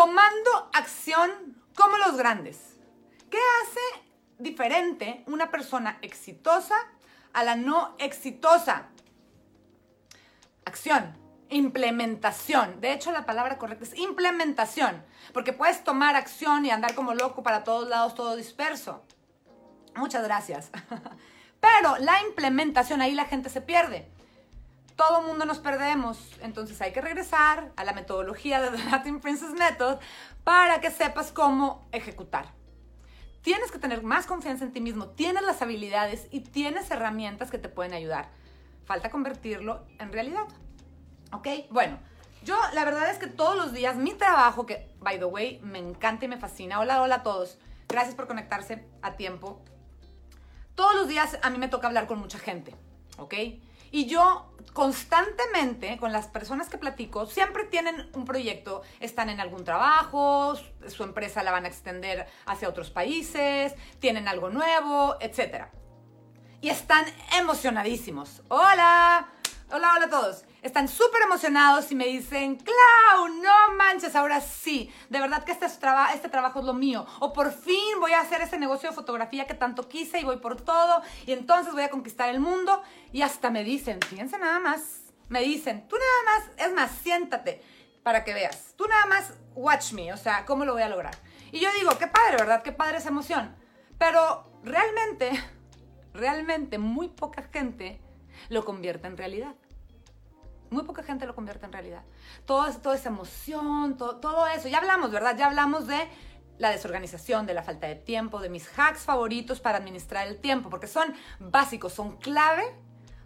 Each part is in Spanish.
tomando acción como los grandes. ¿Qué hace diferente una persona exitosa a la no exitosa? Acción, implementación. De hecho, la palabra correcta es implementación, porque puedes tomar acción y andar como loco para todos lados, todo disperso. Muchas gracias. Pero la implementación, ahí la gente se pierde. Todo mundo nos perdemos, entonces hay que regresar a la metodología de The Latin Princess Method para que sepas cómo ejecutar. Tienes que tener más confianza en ti mismo, tienes las habilidades y tienes herramientas que te pueden ayudar. Falta convertirlo en realidad. ¿Ok? Bueno, yo la verdad es que todos los días mi trabajo, que by the way me encanta y me fascina, hola, hola a todos, gracias por conectarse a tiempo. Todos los días a mí me toca hablar con mucha gente, ¿ok? Y yo constantemente con las personas que platico, siempre tienen un proyecto, están en algún trabajo, su empresa la van a extender hacia otros países, tienen algo nuevo, etc. Y están emocionadísimos. Hola, hola, hola a todos están súper emocionados y me dicen, Clau, no manches, ahora sí, de verdad que este, este trabajo es lo mío. O por fin voy a hacer ese negocio de fotografía que tanto quise y voy por todo y entonces voy a conquistar el mundo. Y hasta me dicen, fíjense nada más, me dicen, tú nada más, es más, siéntate para que veas. Tú nada más watch me, o sea, ¿cómo lo voy a lograr? Y yo digo, qué padre, ¿verdad? Qué padre esa emoción. Pero realmente, realmente muy poca gente lo convierte en realidad. Muy poca gente lo convierte en realidad. Todo, toda esa emoción, todo, todo eso. Ya hablamos, ¿verdad? Ya hablamos de la desorganización, de la falta de tiempo, de mis hacks favoritos para administrar el tiempo, porque son básicos, son clave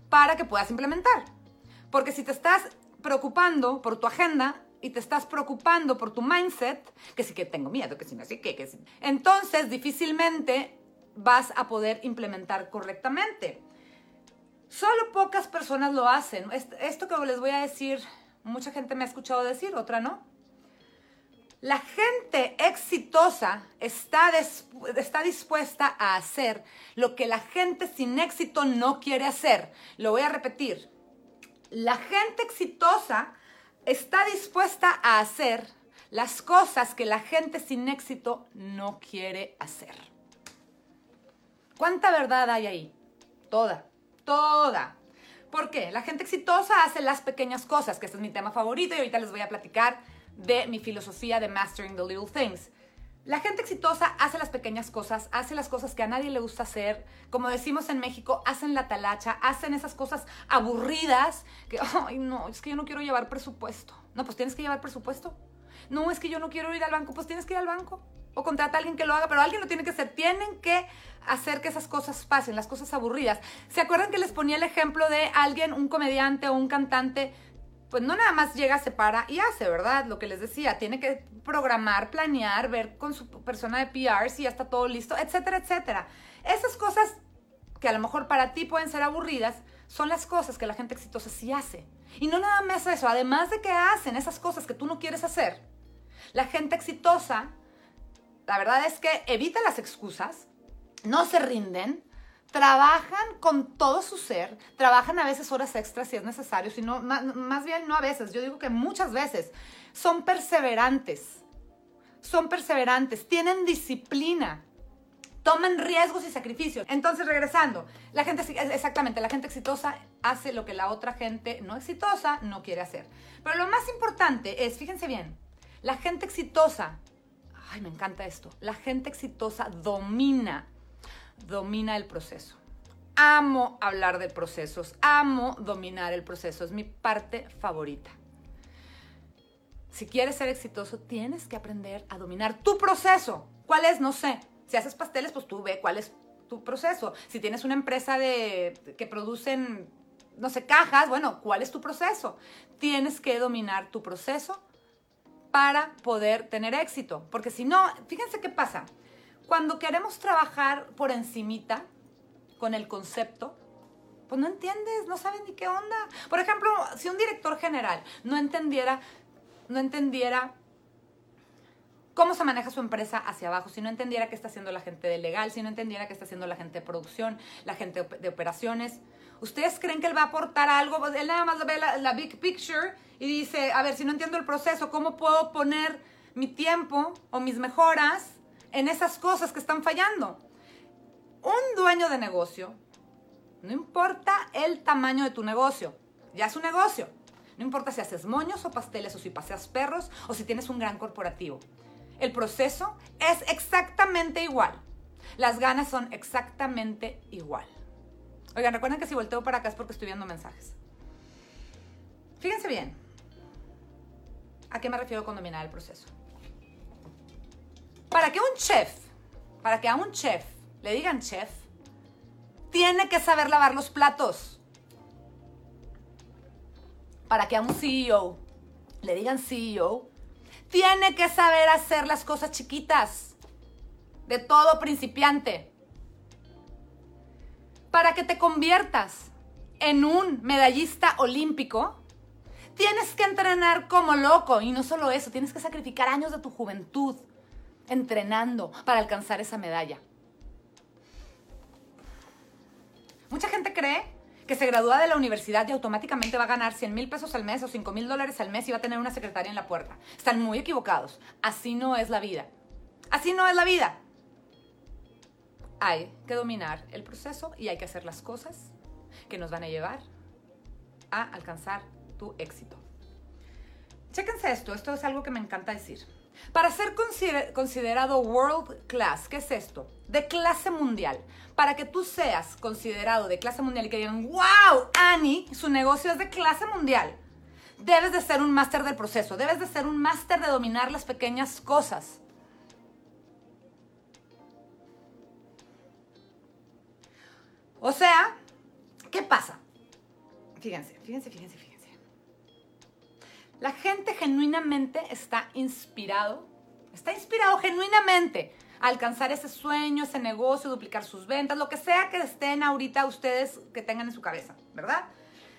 para que puedas implementar. Porque si te estás preocupando por tu agenda y te estás preocupando por tu mindset, que sí que tengo miedo, que si no sé qué, que sí. Entonces difícilmente vas a poder implementar correctamente. Solo pocas personas lo hacen. Esto que les voy a decir, mucha gente me ha escuchado decir, otra no. La gente exitosa está, está, dispuesta a hacer lo que la gente sin éxito no quiere hacer. Lo voy a repetir. La gente exitosa está dispuesta a hacer las cosas que la gente sin éxito no quiere hacer. ¿Cuánta verdad hay ahí? Toda toda. ¿Por qué? La gente exitosa hace las pequeñas cosas, que este es mi tema favorito y ahorita les voy a platicar de mi filosofía de Mastering the Little Things. La gente exitosa hace las pequeñas cosas, hace las cosas que a nadie le gusta hacer. Como decimos en México, hacen la talacha, hacen esas cosas aburridas que, ay, no, es que yo no quiero llevar presupuesto. No, pues tienes que llevar presupuesto. No, es que yo no quiero ir al banco, pues tienes que ir al banco. O contrata a alguien que lo haga, pero alguien lo tiene que hacer. Tienen que hacer que esas cosas pasen, las cosas aburridas. ¿Se acuerdan que les ponía el ejemplo de alguien, un comediante o un cantante? Pues no nada más llega, se para y hace, ¿verdad? Lo que les decía, tiene que programar, planear, ver con su persona de PR si ya está todo listo, etcétera, etcétera. Esas cosas que a lo mejor para ti pueden ser aburridas, son las cosas que la gente exitosa sí hace. Y no nada más eso, además de que hacen esas cosas que tú no quieres hacer, la gente exitosa, la verdad es que evita las excusas, no se rinden, trabajan con todo su ser, trabajan a veces horas extras si es necesario, sino más, bien no a veces, yo digo que muchas veces, son perseverantes, son perseverantes, tienen disciplina, toman riesgos y sacrificios. Entonces, regresando, la gente, exactamente, la gente exitosa hace lo que la otra gente no exitosa no quiere hacer. Pero lo más importante es, fíjense bien, la gente exitosa, ay, me encanta esto, la gente exitosa domina domina el proceso. Amo hablar de procesos, amo dominar el proceso, es mi parte favorita. Si quieres ser exitoso, tienes que aprender a dominar tu proceso. ¿Cuál es? No sé. Si haces pasteles, pues tú ve cuál es tu proceso. Si tienes una empresa de, que producen, no sé, cajas, bueno, ¿cuál es tu proceso? Tienes que dominar tu proceso para poder tener éxito. Porque si no, fíjense qué pasa cuando queremos trabajar por encimita con el concepto, pues no entiendes, no sabes ni qué onda. Por ejemplo, si un director general no entendiera, no entendiera cómo se maneja su empresa hacia abajo, si no entendiera qué está haciendo la gente de legal, si no entendiera qué está haciendo la gente de producción, la gente de operaciones, ¿ustedes creen que él va a aportar algo? Pues él nada más ve la, la big picture y dice, a ver, si no entiendo el proceso, ¿cómo puedo poner mi tiempo o mis mejoras en esas cosas que están fallando. Un dueño de negocio, no importa el tamaño de tu negocio, ya es un negocio. No importa si haces moños o pasteles o si paseas perros o si tienes un gran corporativo. El proceso es exactamente igual. Las ganas son exactamente igual. Oigan, recuerden que si volteo para acá es porque estoy viendo mensajes. Fíjense bien. ¿A qué me refiero con dominar el proceso? Para que un chef, para que a un chef le digan chef, tiene que saber lavar los platos. Para que a un CEO le digan CEO, tiene que saber hacer las cosas chiquitas. De todo principiante. Para que te conviertas en un medallista olímpico, tienes que entrenar como loco. Y no solo eso, tienes que sacrificar años de tu juventud entrenando para alcanzar esa medalla. Mucha gente cree que se gradúa de la universidad y automáticamente va a ganar 100 mil pesos al mes o 5 mil dólares al mes y va a tener una secretaria en la puerta. Están muy equivocados. Así no es la vida. Así no es la vida. Hay que dominar el proceso y hay que hacer las cosas que nos van a llevar a alcanzar tu éxito. Chéquense esto, esto es algo que me encanta decir. Para ser considerado world class, ¿qué es esto? De clase mundial. Para que tú seas considerado de clase mundial y que digan, wow, Annie, su negocio es de clase mundial. Debes de ser un máster del proceso, debes de ser un máster de dominar las pequeñas cosas. O sea, ¿qué pasa? Fíjense, fíjense, fíjense, fíjense. La gente genuinamente está inspirado, está inspirado genuinamente a alcanzar ese sueño, ese negocio, duplicar sus ventas, lo que sea que estén ahorita ustedes que tengan en su cabeza, ¿verdad?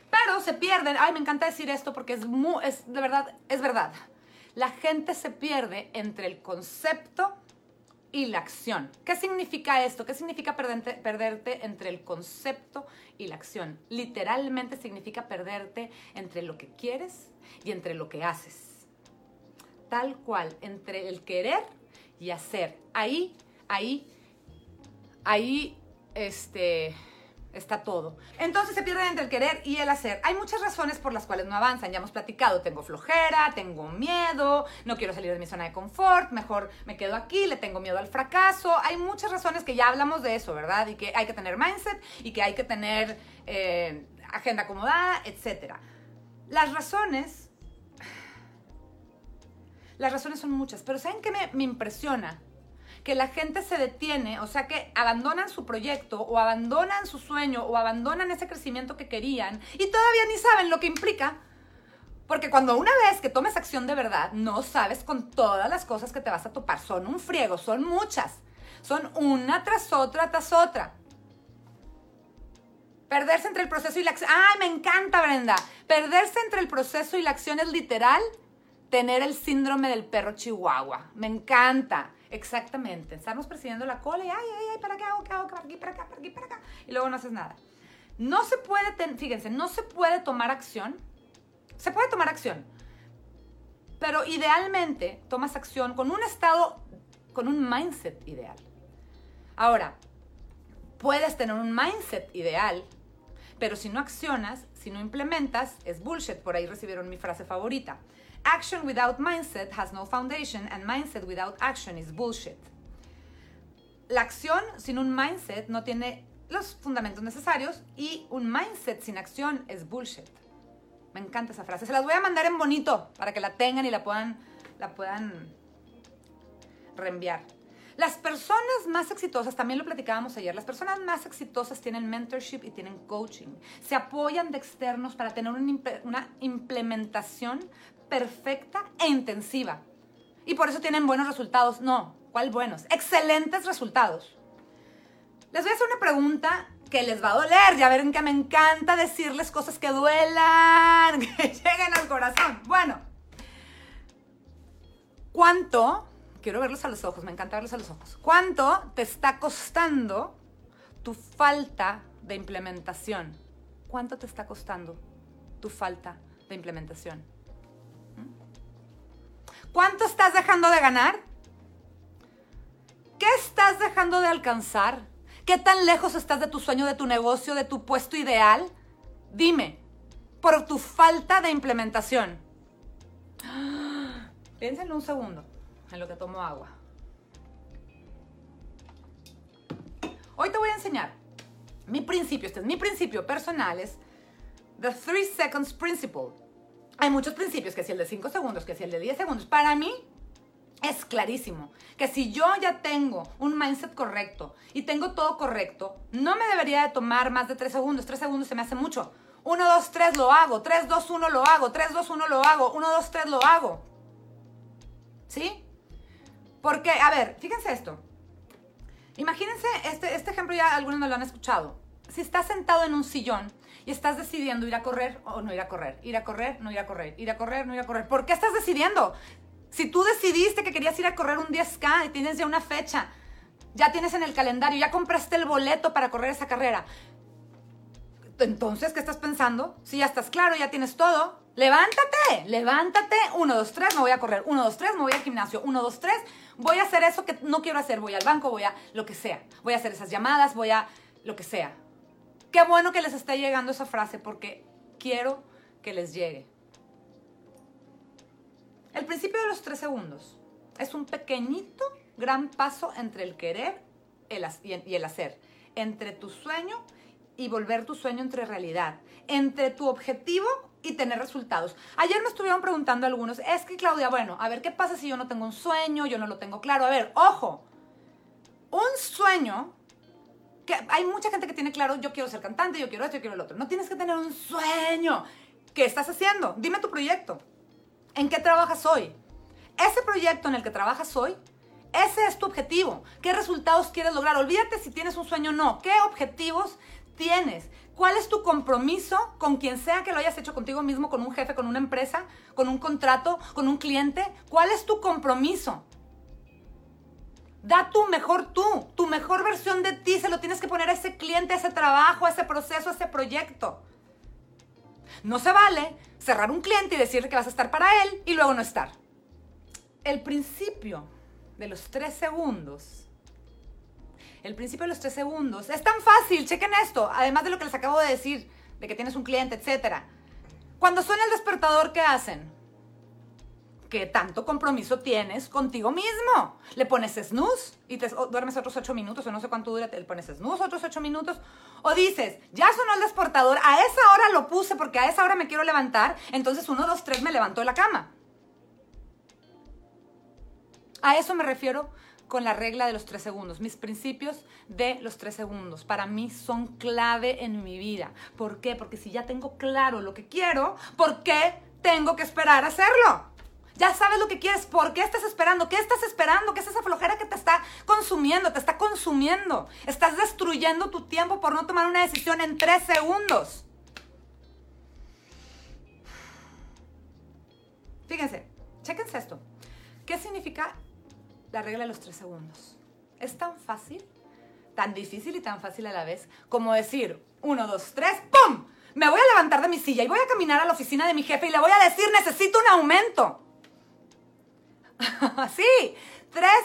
Pero se pierden, ay, me encanta decir esto porque es, muy, es de verdad, es verdad. La gente se pierde entre el concepto y la acción. ¿Qué significa esto? ¿Qué significa perderte, perderte, entre el concepto y la acción? Literalmente significa perderte entre lo que quieres y entre lo que haces. Tal cual, entre el querer y hacer. Ahí, ahí, ahí, este está todo. Entonces se pierden entre el querer y el hacer. Hay muchas razones por las cuales no avanzan. Ya hemos platicado, tengo flojera, tengo miedo, no quiero salir de mi zona de confort, mejor me quedo aquí, le tengo miedo al fracaso. Hay muchas razones que ya hablamos de eso, ¿verdad? Y que hay que tener mindset y que hay que tener eh, agenda acomodada, etc. Las razones... Las razones son muchas, pero ¿saben qué me, me impresiona? Que la gente se detiene, o sea que abandonan su proyecto o abandonan su sueño o abandonan ese crecimiento que querían y todavía ni saben lo que implica. Porque cuando una vez que tomes acción de verdad, no sabes con todas las cosas que te vas a topar. Son un friego, son muchas. Son una tras otra tras otra. Perderse entre el proceso y la acción. ¡Ay, me encanta, Brenda! Perderse entre el proceso y la acción es literal tener el síndrome del perro chihuahua. Me encanta. Exactamente. Estamos persiguiendo la cola y, ay, ay, ay, ¿para qué hago? ¿Qué hago? ¿Para aquí? ¿Para acá? ¿Para aquí? ¿Para acá? Y luego no haces nada. No se puede, fíjense, no se puede tomar acción. Se puede tomar acción. Pero idealmente tomas acción con un estado, con un mindset ideal. Ahora, puedes tener un mindset ideal, pero si no accionas, si no implementas, es bullshit. Por ahí recibieron mi frase favorita. Action without mindset has no foundation and mindset without action is bullshit. La acción sin un mindset no tiene los fundamentos necesarios y un mindset sin acción es bullshit. Me encanta esa frase. Se las voy a mandar en bonito para que la tengan y la puedan, la puedan reenviar. Las personas más exitosas, también lo platicábamos ayer, las personas más exitosas tienen mentorship y tienen coaching. Se apoyan de externos para tener una implementación perfecta e intensiva. Y por eso tienen buenos resultados. No, ¿cuál buenos? Excelentes resultados. Les voy a hacer una pregunta que les va a doler. Ya verán que me encanta decirles cosas que duelan, que lleguen al corazón. Bueno, ¿cuánto? Quiero verlos a los ojos, me encanta verlos a los ojos. ¿Cuánto te está costando tu falta de implementación? ¿Cuánto te está costando tu falta de implementación? ¿Cuánto estás dejando de ganar? ¿Qué estás dejando de alcanzar? ¿Qué tan lejos estás de tu sueño, de tu negocio, de tu puesto ideal? Dime, por tu falta de implementación. Piénsenlo un segundo en lo que tomo agua. Hoy te voy a enseñar mi principio, este es mi principio personal, es The Three Seconds Principle. Hay muchos principios, que si el de 5 segundos, que si el de 10 segundos. Para mí es clarísimo que si yo ya tengo un mindset correcto y tengo todo correcto, no me debería de tomar más de 3 segundos. 3 segundos se me hace mucho. 1, 2, 3 lo hago. 3, 2, 1 lo hago. 3, 2, 1 lo hago. 1, 2, 3 lo hago. ¿Sí? Porque, a ver, fíjense esto. Imagínense, este, este ejemplo ya algunos me lo han escuchado. Si estás sentado en un sillón y estás decidiendo ir a correr o no ir a correr, ir a correr, no ir a correr, ir a correr, no ir a correr, ¿por qué estás decidiendo? Si tú decidiste que querías ir a correr un 10K y tienes ya una fecha, ya tienes en el calendario, ya compraste el boleto para correr esa carrera, entonces, ¿qué estás pensando? Si ya estás claro, ya tienes todo, levántate, levántate. 1, 2, 3, me voy a correr. 1, 2, 3, me voy al gimnasio. 1, 2, 3, voy a hacer eso que no quiero hacer. Voy al banco, voy a lo que sea. Voy a hacer esas llamadas, voy a lo que sea. Qué bueno que les esté llegando esa frase porque quiero que les llegue. El principio de los tres segundos es un pequeñito, gran paso entre el querer y el hacer, entre tu sueño y volver tu sueño entre realidad, entre tu objetivo y tener resultados. Ayer me estuvieron preguntando algunos, es que Claudia, bueno, a ver, ¿qué pasa si yo no tengo un sueño, yo no lo tengo claro? A ver, ojo, un sueño hay mucha gente que tiene claro, yo quiero ser cantante, yo quiero esto, yo quiero el otro. No tienes que tener un sueño. ¿Qué estás haciendo? Dime tu proyecto. ¿En qué trabajas hoy? Ese proyecto en el que trabajas hoy, ese es tu objetivo. ¿Qué resultados quieres lograr? Olvídate si tienes un sueño o no. ¿Qué objetivos tienes? ¿Cuál es tu compromiso con quien sea que lo hayas hecho contigo mismo, con un jefe, con una empresa, con un contrato, con un cliente? ¿Cuál es tu compromiso? Da tu mejor tú, tu mejor versión de ti, se lo tienes que poner a ese cliente, a ese trabajo, a ese proceso, a ese proyecto. No se vale cerrar un cliente y decirle que vas a estar para él y luego no estar. El principio de los tres segundos, el principio de los tres segundos, es tan fácil, chequen esto, además de lo que les acabo de decir, de que tienes un cliente, etc. Cuando suena el despertador, ¿qué hacen? ¿Qué tanto compromiso tienes contigo mismo? Le pones snooze y te duermes otros ocho minutos o no sé cuánto dura, le pones snooze otros ocho minutos. O dices, ya sonó el despertador, a esa hora lo puse porque a esa hora me quiero levantar, entonces uno, dos, tres me levantó de la cama. A eso me refiero con la regla de los tres segundos. Mis principios de los tres segundos para mí son clave en mi vida. ¿Por qué? Porque si ya tengo claro lo que quiero, ¿por qué tengo que esperar a hacerlo? Ya sabes lo que quieres. ¿Por qué estás esperando? ¿Qué estás esperando? ¿Qué es esa flojera que te está consumiendo? Te está consumiendo. Estás destruyendo tu tiempo por no tomar una decisión en tres segundos. Fíjense, chéquense esto. ¿Qué significa la regla de los tres segundos? Es tan fácil, tan difícil y tan fácil a la vez como decir uno, dos, tres, ¡pum! Me voy a levantar de mi silla y voy a caminar a la oficina de mi jefe y le voy a decir, necesito un aumento. sí, tres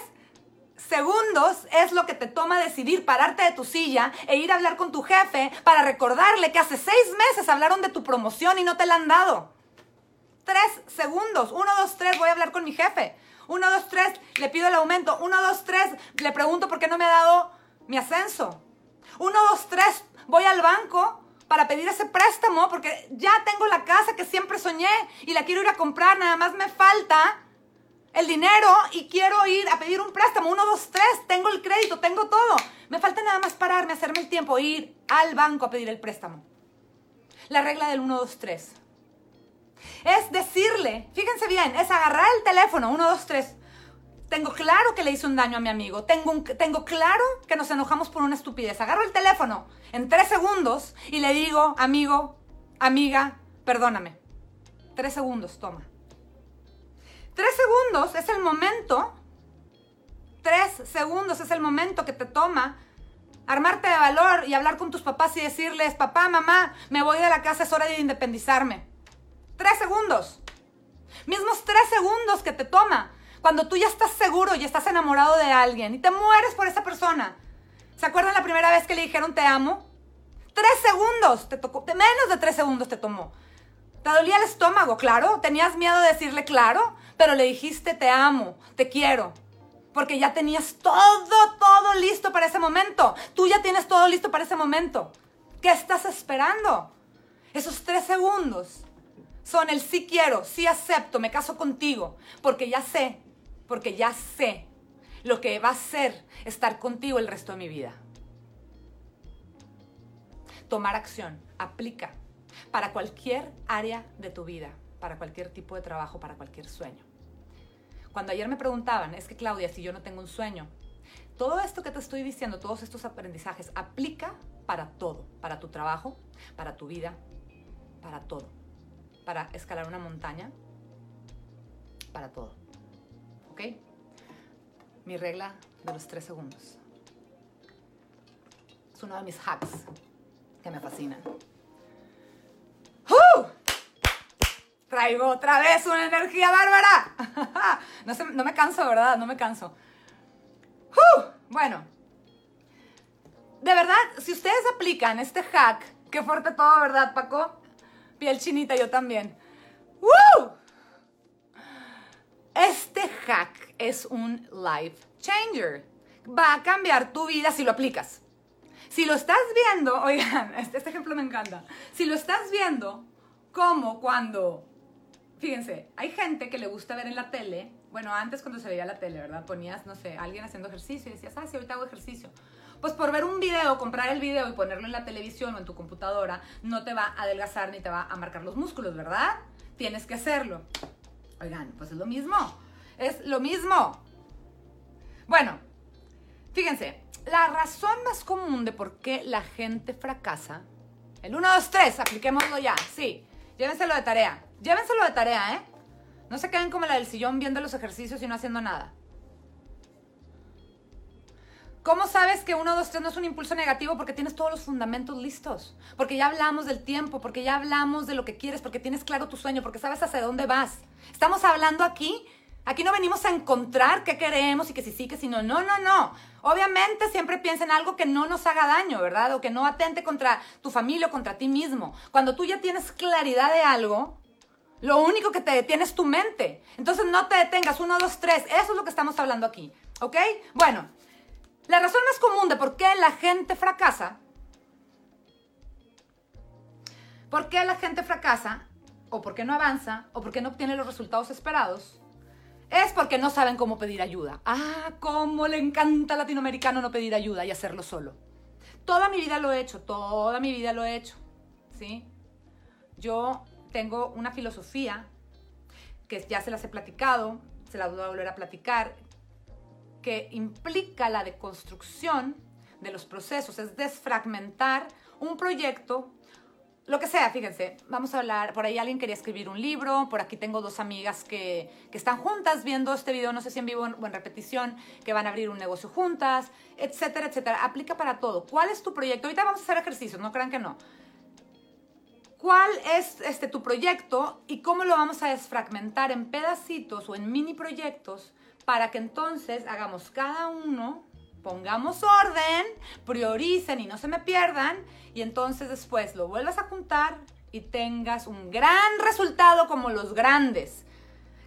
segundos es lo que te toma decidir pararte de tu silla e ir a hablar con tu jefe para recordarle que hace seis meses hablaron de tu promoción y no te la han dado. Tres segundos. Uno, dos, tres, voy a hablar con mi jefe. Uno, dos, tres, le pido el aumento. Uno, dos, tres, le pregunto por qué no me ha dado mi ascenso. Uno, dos, tres, voy al banco para pedir ese préstamo porque ya tengo la casa que siempre soñé y la quiero ir a comprar. Nada más me falta el dinero y quiero ir a pedir un préstamo. Uno, dos, tres, tengo el crédito, tengo todo. Me falta nada más pararme, hacerme el tiempo, ir al banco a pedir el préstamo. La regla del 1, 2, 3. Es decirle, fíjense bien, es agarrar el teléfono, 1, 2, 3. Tengo claro que le hice un daño a mi amigo. Tengo, tengo claro que nos enojamos por una estupidez. Agarro el teléfono en tres segundos y le digo, amigo, amiga, perdóname. Tres segundos, toma. Tres segundos es el momento, tres segundos es el momento que te toma armarte de valor y hablar con tus papás y decirles, papá, mamá, me voy de la casa, es hora de independizarme. Tres segundos. Mismos tres segundos que te toma cuando tú ya estás seguro y estás enamorado de alguien y te mueres por esa persona. ¿Se acuerdan la primera vez que le dijeron te amo? Tres segundos te tocó, menos de tres segundos te tomó. Te dolía el estómago, claro. Tenías miedo de decirle claro, pero le dijiste te amo, te quiero. Porque ya tenías todo, todo listo para ese momento. Tú ya tienes todo listo para ese momento. ¿Qué estás esperando? Esos tres segundos son el sí quiero, sí acepto, me caso contigo, porque ya sé, porque ya sé lo que va a ser estar contigo el resto de mi vida. Tomar acción, aplica para cualquier área de tu vida, para cualquier tipo de trabajo, para cualquier sueño. Cuando ayer me preguntaban, es que Claudia, si yo no tengo un sueño, todo esto que te estoy diciendo, todos estos aprendizajes, aplica para todo, para tu trabajo, para tu vida, para todo. Para escalar una montaña, para todo. ¿Ok? Mi regla de los tres segundos. Es uno de mis hacks que me fascinan. Traigo otra vez una energía bárbara. no, me canso, ¿verdad? No me canso. Bueno, de verdad, si ustedes aplican este hack, qué fuerte todo, ¿verdad, Paco? Piel chinita, yo también. ¡Woo! Este hack es un life changer. Va a cambiar tu vida si lo aplicas. Si lo estás viendo, oigan, este, este, ejemplo me encanta. Si lo estás viendo como cuando, fíjense, hay gente que le gusta ver en la tele, bueno, antes cuando se veía la tele, ¿verdad? Ponías, no sé, alguien haciendo ejercicio y decías, ah, sí, ahorita hago ejercicio. Pues por ver un video, comprar el video y ponerlo en la televisión o en tu computadora, no te va a adelgazar ni te va a marcar los músculos, ¿verdad? Tienes que hacerlo. Oigan, pues es lo mismo. Es lo mismo. Bueno, fíjense, la razón más común de por qué la gente fracasa, el 1, 2, 3, apliquémoslo ya, sí, llévenselo de tarea, llévenselo de tarea, ¿eh? No se queden como la del sillón viendo los ejercicios y no haciendo nada. ¿Cómo sabes que 1, 2, 3 no es un impulso negativo? Porque tienes todos los fundamentos listos. Porque ya hablamos del tiempo, porque ya hablamos de lo que quieres, porque tienes claro tu sueño, porque sabes hacia dónde vas. Estamos hablando aquí. Aquí no venimos a encontrar qué queremos y que si sí, que si no. No, no, no. Obviamente siempre piensa en algo que no nos haga daño, ¿verdad? O que no atente contra tu familia o contra ti mismo. Cuando tú ya tienes claridad de algo, lo único que te detiene es tu mente. Entonces no te detengas. 1, 2, 3. Eso es lo que estamos hablando aquí. ¿Ok? Bueno. La razón más común de por qué la gente fracasa, por qué la gente fracasa, o por qué no avanza, o por qué no obtiene los resultados esperados, es porque no saben cómo pedir ayuda. Ah, cómo le encanta al latinoamericano no pedir ayuda y hacerlo solo. Toda mi vida lo he hecho, toda mi vida lo he hecho. ¿Sí? Yo tengo una filosofía que ya se las he platicado, se las voy a volver a platicar, que implica la deconstrucción de los procesos, es desfragmentar un proyecto, lo que sea, fíjense, vamos a hablar, por ahí alguien quería escribir un libro, por aquí tengo dos amigas que, están juntas viendo este video, no sé si en vivo o en repetición, que van a abrir un negocio juntas, etcétera, etcétera. Aplica para todo. ¿Cuál es tu proyecto? Ahorita vamos a hacer ejercicios, no crean que no. ¿Cuál es este, tu proyecto y cómo lo vamos a desfragmentar en pedacitos o en mini proyectos para que entonces hagamos cada uno, pongamos orden, prioricen y no se me pierdan, y entonces después lo vuelvas a juntar y tengas un gran resultado como los grandes.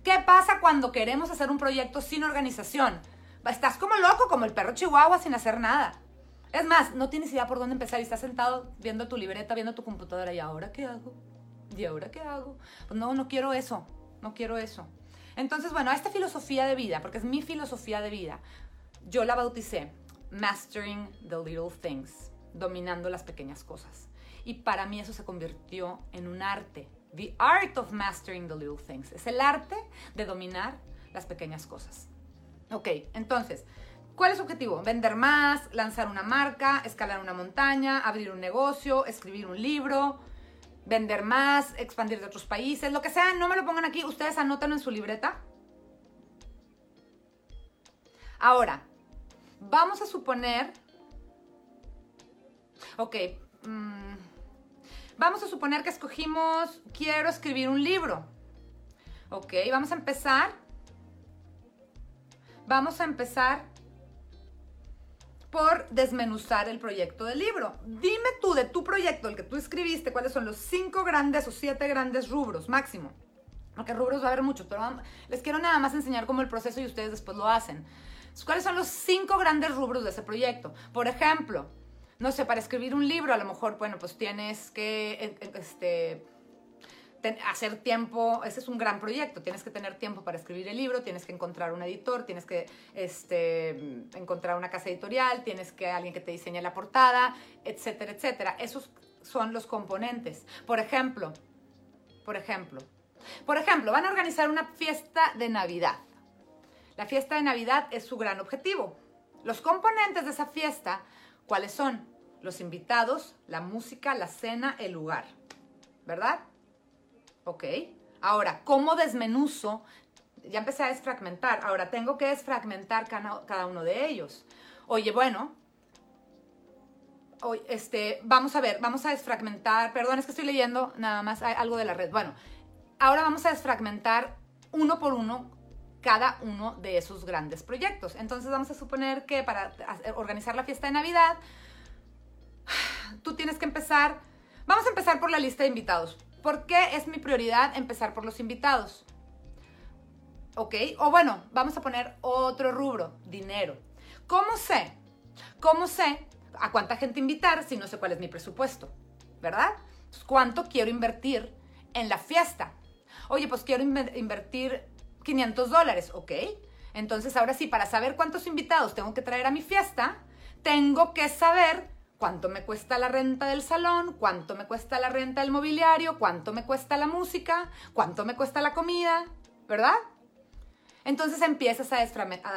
¿Qué pasa cuando queremos hacer un proyecto sin organización? Estás como loco, como el perro chihuahua sin hacer nada. Es más, no tienes idea por dónde empezar y estás sentado viendo tu libreta, viendo tu computadora y ahora qué hago? ¿Y ahora qué hago? Pues no, no quiero eso, no quiero eso. Entonces, bueno, esta filosofía de vida, porque es mi filosofía de vida, yo la bauticé Mastering the Little Things, dominando las pequeñas cosas. Y para mí eso se convirtió en un arte. The art of mastering the little things. Es el arte de dominar las pequeñas cosas. Ok, entonces, ¿cuál es su objetivo? Vender más, lanzar una marca, escalar una montaña, abrir un negocio, escribir un libro, vender más, expandir de otros países, lo que sea, no me lo pongan aquí, ustedes anótenlo en su libreta. Ahora, vamos a suponer, ok, mm, vamos a suponer que escogimos, quiero escribir un libro. Ok, vamos a empezar. Vamos a empezar por desmenuzar el proyecto del libro. Dime tú de tu proyecto, el que tú escribiste, cuáles son los cinco grandes o siete grandes rubros máximo. Porque rubros va a haber muchos, pero les quiero nada más enseñar cómo el proceso y ustedes después lo hacen. ¿Cuáles son los cinco grandes rubros de ese proyecto? Por ejemplo, no sé, para escribir un libro, a lo mejor, bueno, pues tienes que eh, hacer tiempo, ese es un gran proyecto, tienes que tener tiempo para escribir el libro, tienes que encontrar un editor, tienes que este, encontrar una casa editorial, tienes que alguien que te diseñe la portada, etcétera, etcétera. Esos son los componentes. Por ejemplo, por ejemplo, por ejemplo, van a organizar una fiesta de Navidad. La fiesta de Navidad es su gran objetivo. Los componentes de esa fiesta, ¿cuáles son? Los invitados, la música, la cena, el lugar. ¿Verdad? Ok. Ahora, ¿cómo desmenuzo? Ya empecé a desfragmentar. Ahora tengo que desfragmentar cada uno de ellos. Oye, bueno, este, vamos a ver, vamos a desfragmentar. Perdón, es que estoy leyendo nada más algo de la red. Bueno, ahora vamos a desfragmentar uno por uno cada uno de esos grandes proyectos. Entonces vamos a suponer que para organizar la fiesta de Navidad, tú tienes que empezar, vamos a empezar por la lista de invitados. ¿Por qué es mi prioridad empezar por los invitados? ¿Ok? O bueno, vamos a poner otro rubro, dinero. ¿Cómo sé? ¿Cómo sé a cuánta gente invitar si no sé cuál es mi presupuesto? ¿Verdad? ¿Cuánto quiero invertir en la fiesta? Oye, pues quiero invertir 500 dólares, ¿ok? Entonces ahora sí, para saber cuántos invitados tengo que traer a mi fiesta, tengo que saber cuánto me cuesta la renta del salón, cuánto me cuesta la renta del mobiliario, cuánto me cuesta la música, cuánto me cuesta la comida, ¿verdad? Entonces empiezas a,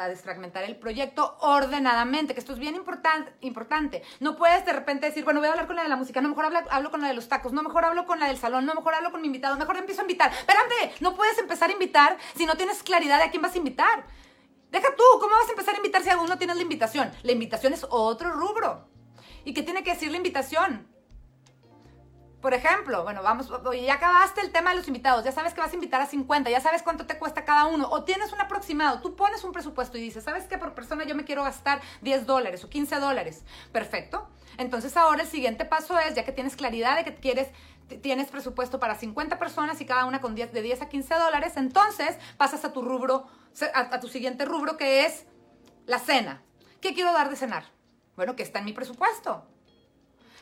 desfragmentar el proyecto ordenadamente, que esto es bien importante. No puedes de repente decir, bueno, voy a hablar con la de la música, no, mejor hablo, con la de los tacos, no, mejor hablo con la del salón, no, mejor hablo con mi invitado, mejor empiezo a invitar. Espérate, no puedes empezar a invitar si no tienes claridad de a quién vas a invitar. Deja tú, ¿cómo vas a empezar a invitar si aún no tienes la invitación? La invitación es otro rubro. ¿Y qué tiene que decir la invitación? Por ejemplo, bueno, vamos, ya acabaste el tema de los invitados, ya sabes que vas a invitar a 50, ya sabes cuánto te cuesta cada uno, o tienes un aproximado, tú pones un presupuesto y dices, ¿sabes qué? Por persona yo me quiero gastar 10 dólares o 15 dólares. Perfecto. Entonces ahora el siguiente paso es, ya que tienes claridad de que quieres, tienes presupuesto para 50 personas y cada una con 10, de 10 a 15 dólares, entonces pasas a tu rubro, a tu siguiente rubro que es la cena. ¿Qué quiero dar de cenar? Bueno, que está en mi presupuesto.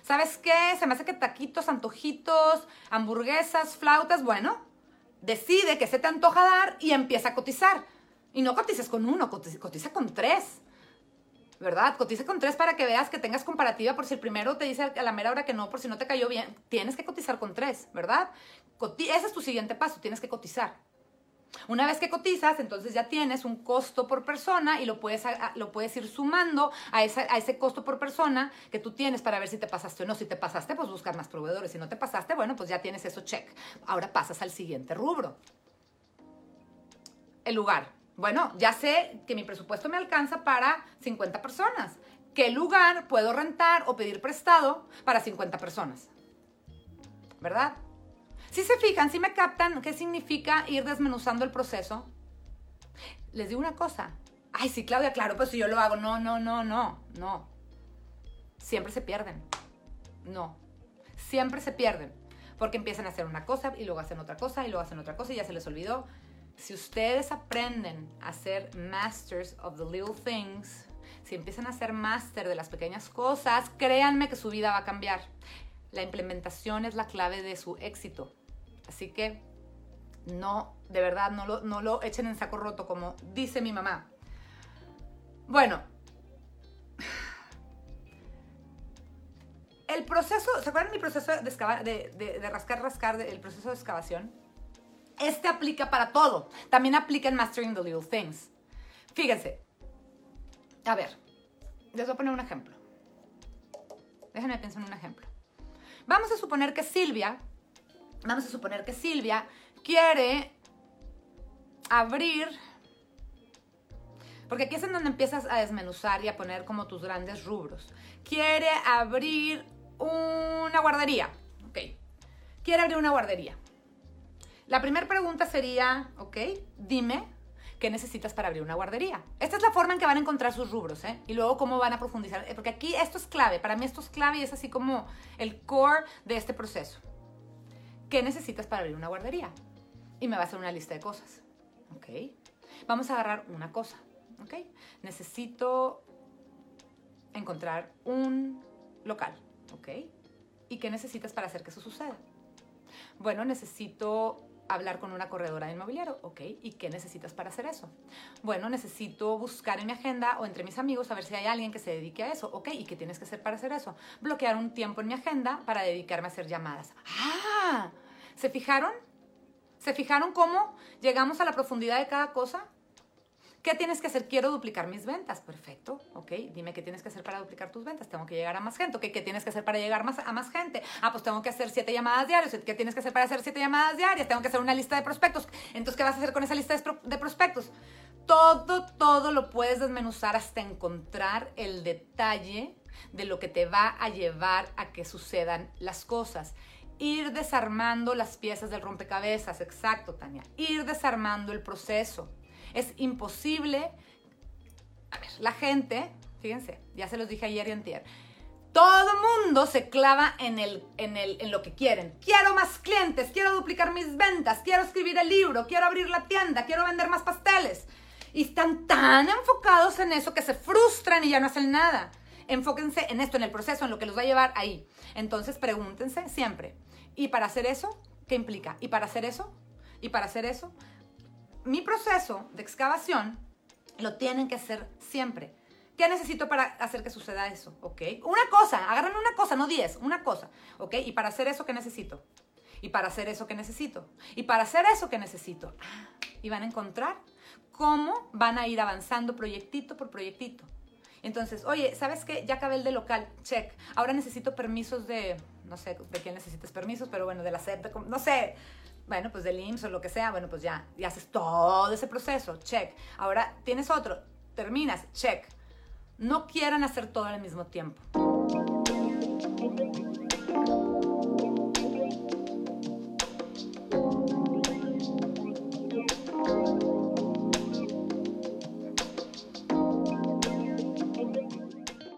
¿Sabes qué? Se me hace que taquitos, antojitos, hamburguesas, flautas, bueno, decide que se te antoja dar y empieza a cotizar. Y no cotices con uno, cotiza, con tres. ¿Verdad? Cotiza con tres para que veas que tengas comparativa por si el primero te dice a la mera hora que no, por si no te cayó bien. Tienes que cotizar con tres, ¿verdad? ese es tu siguiente paso, tienes que cotizar. Una vez que cotizas, entonces ya tienes un costo por persona y lo puedes, lo puedes ir sumando a, a ese costo por persona que tú tienes para ver si te pasaste o no. Si te pasaste, pues buscar más proveedores. Si no te pasaste, bueno, pues ya tienes eso check. Ahora pasas al siguiente rubro. El lugar. Bueno, ya sé que mi presupuesto me alcanza para 50 personas. ¿Qué lugar puedo rentar o pedir prestado para 50 personas? ¿Verdad? Si se fijan, si me captan qué significa ir desmenuzando el proceso, les digo una cosa. Ay, sí, Claudia, claro, pues si yo lo hago. No, no, no, no, no. Siempre se pierden. No. Siempre se pierden. Porque empiezan a hacer una cosa y luego hacen otra cosa y luego hacen otra cosa y ya se les olvidó. Si ustedes aprenden a ser masters of the little things, si empiezan a ser master de las pequeñas cosas, créanme que su vida va a cambiar. La implementación es la clave de su éxito. Así que no, de verdad, no lo, no lo echen en saco roto como dice mi mamá. Bueno, el proceso, ¿se acuerdan mi proceso de, de, rascar, rascar, el proceso de excavación? Este aplica para todo. También aplica en Mastering the Little Things. Fíjense. A ver, les voy a poner un ejemplo. Déjenme pensar en un ejemplo. Vamos a suponer que Silvia vamos a suponer que Silvia quiere abrir, porque aquí es en donde empiezas a desmenuzar y a poner como tus grandes rubros. Quiere abrir una guardería, ok. Quiere abrir una guardería. La primera pregunta sería, ok, dime qué necesitas para abrir una guardería. Esta es la forma en que van a encontrar sus rubros, ¿eh? Y luego cómo van a profundizar, eh, porque aquí esto es clave, para mí esto es clave y es así como el core de este proceso. ¿Qué necesitas para abrir una guardería? Y me va a hacer una lista de cosas, ¿ok? Vamos a agarrar una cosa, ¿ok? Necesito encontrar un local, ¿ok? ¿Y qué necesitas para hacer que eso suceda? Bueno, necesito hablar con una corredora de inmobiliario, ¿ok? ¿Y qué necesitas para hacer eso? Bueno, necesito buscar en mi agenda o entre mis amigos a ver si hay alguien que se dedique a eso, ¿ok? ¿Y qué tienes que hacer para hacer eso? Bloquear un tiempo en mi agenda para dedicarme a hacer llamadas. ¡Ah! ¿Se fijaron? ¿Se fijaron cómo llegamos a la profundidad de cada cosa? ¿Qué tienes que hacer? Quiero duplicar mis ventas. Perfecto, ok. Dime qué tienes que hacer para duplicar tus ventas. Tengo que llegar a más gente. ¿Qué tienes que hacer para llegar más, a más gente? Ah, pues tengo que hacer siete llamadas diarias. ¿Qué tienes que hacer para hacer siete llamadas diarias? Tengo que hacer una lista de prospectos. Entonces, ¿qué vas a hacer con esa lista de prospectos? Todo, todo lo puedes desmenuzar hasta encontrar el detalle de lo que te va a llevar a que sucedan las cosas ir desarmando las piezas del rompecabezas, exacto, Tania. Ir desarmando el proceso. Es imposible. A ver, la gente, fíjense, ya se los dije ayer y antier. Todo mundo se clava en, el, en, el, en lo que quieren. Quiero más clientes, quiero duplicar mis ventas, quiero escribir el libro, quiero abrir la tienda, quiero vender más pasteles. Y están tan enfocados en eso que se frustran y ya no hacen nada. Enfóquense en esto, en el proceso, en lo que los va a llevar ahí. Entonces pregúntense siempre, ¿y para hacer eso? ¿Qué implica? ¿Y para hacer eso? ¿Y para hacer eso? Mi proceso de excavación lo tienen que hacer siempre. ¿Qué necesito para hacer que suceda eso? ¿Ok? Una cosa, agarren una cosa, no diez, una cosa. ¿Ok? Y para hacer eso, ¿qué necesito? Y para hacer eso, ¿qué necesito? Y para hacer eso, ¿qué necesito? Ah, y van a encontrar cómo van a ir avanzando proyectito por proyectito. Entonces, oye, ¿sabes qué? Ya acabé el de local, check. Ahora necesito permisos de, no sé de quién necesitas permisos, pero bueno, de la SEP, no sé, bueno, pues del IMSS o lo que sea, bueno, pues ya, y haces todo ese proceso, check. Ahora tienes otro, terminas, check. No quieran hacer todo al mismo tiempo.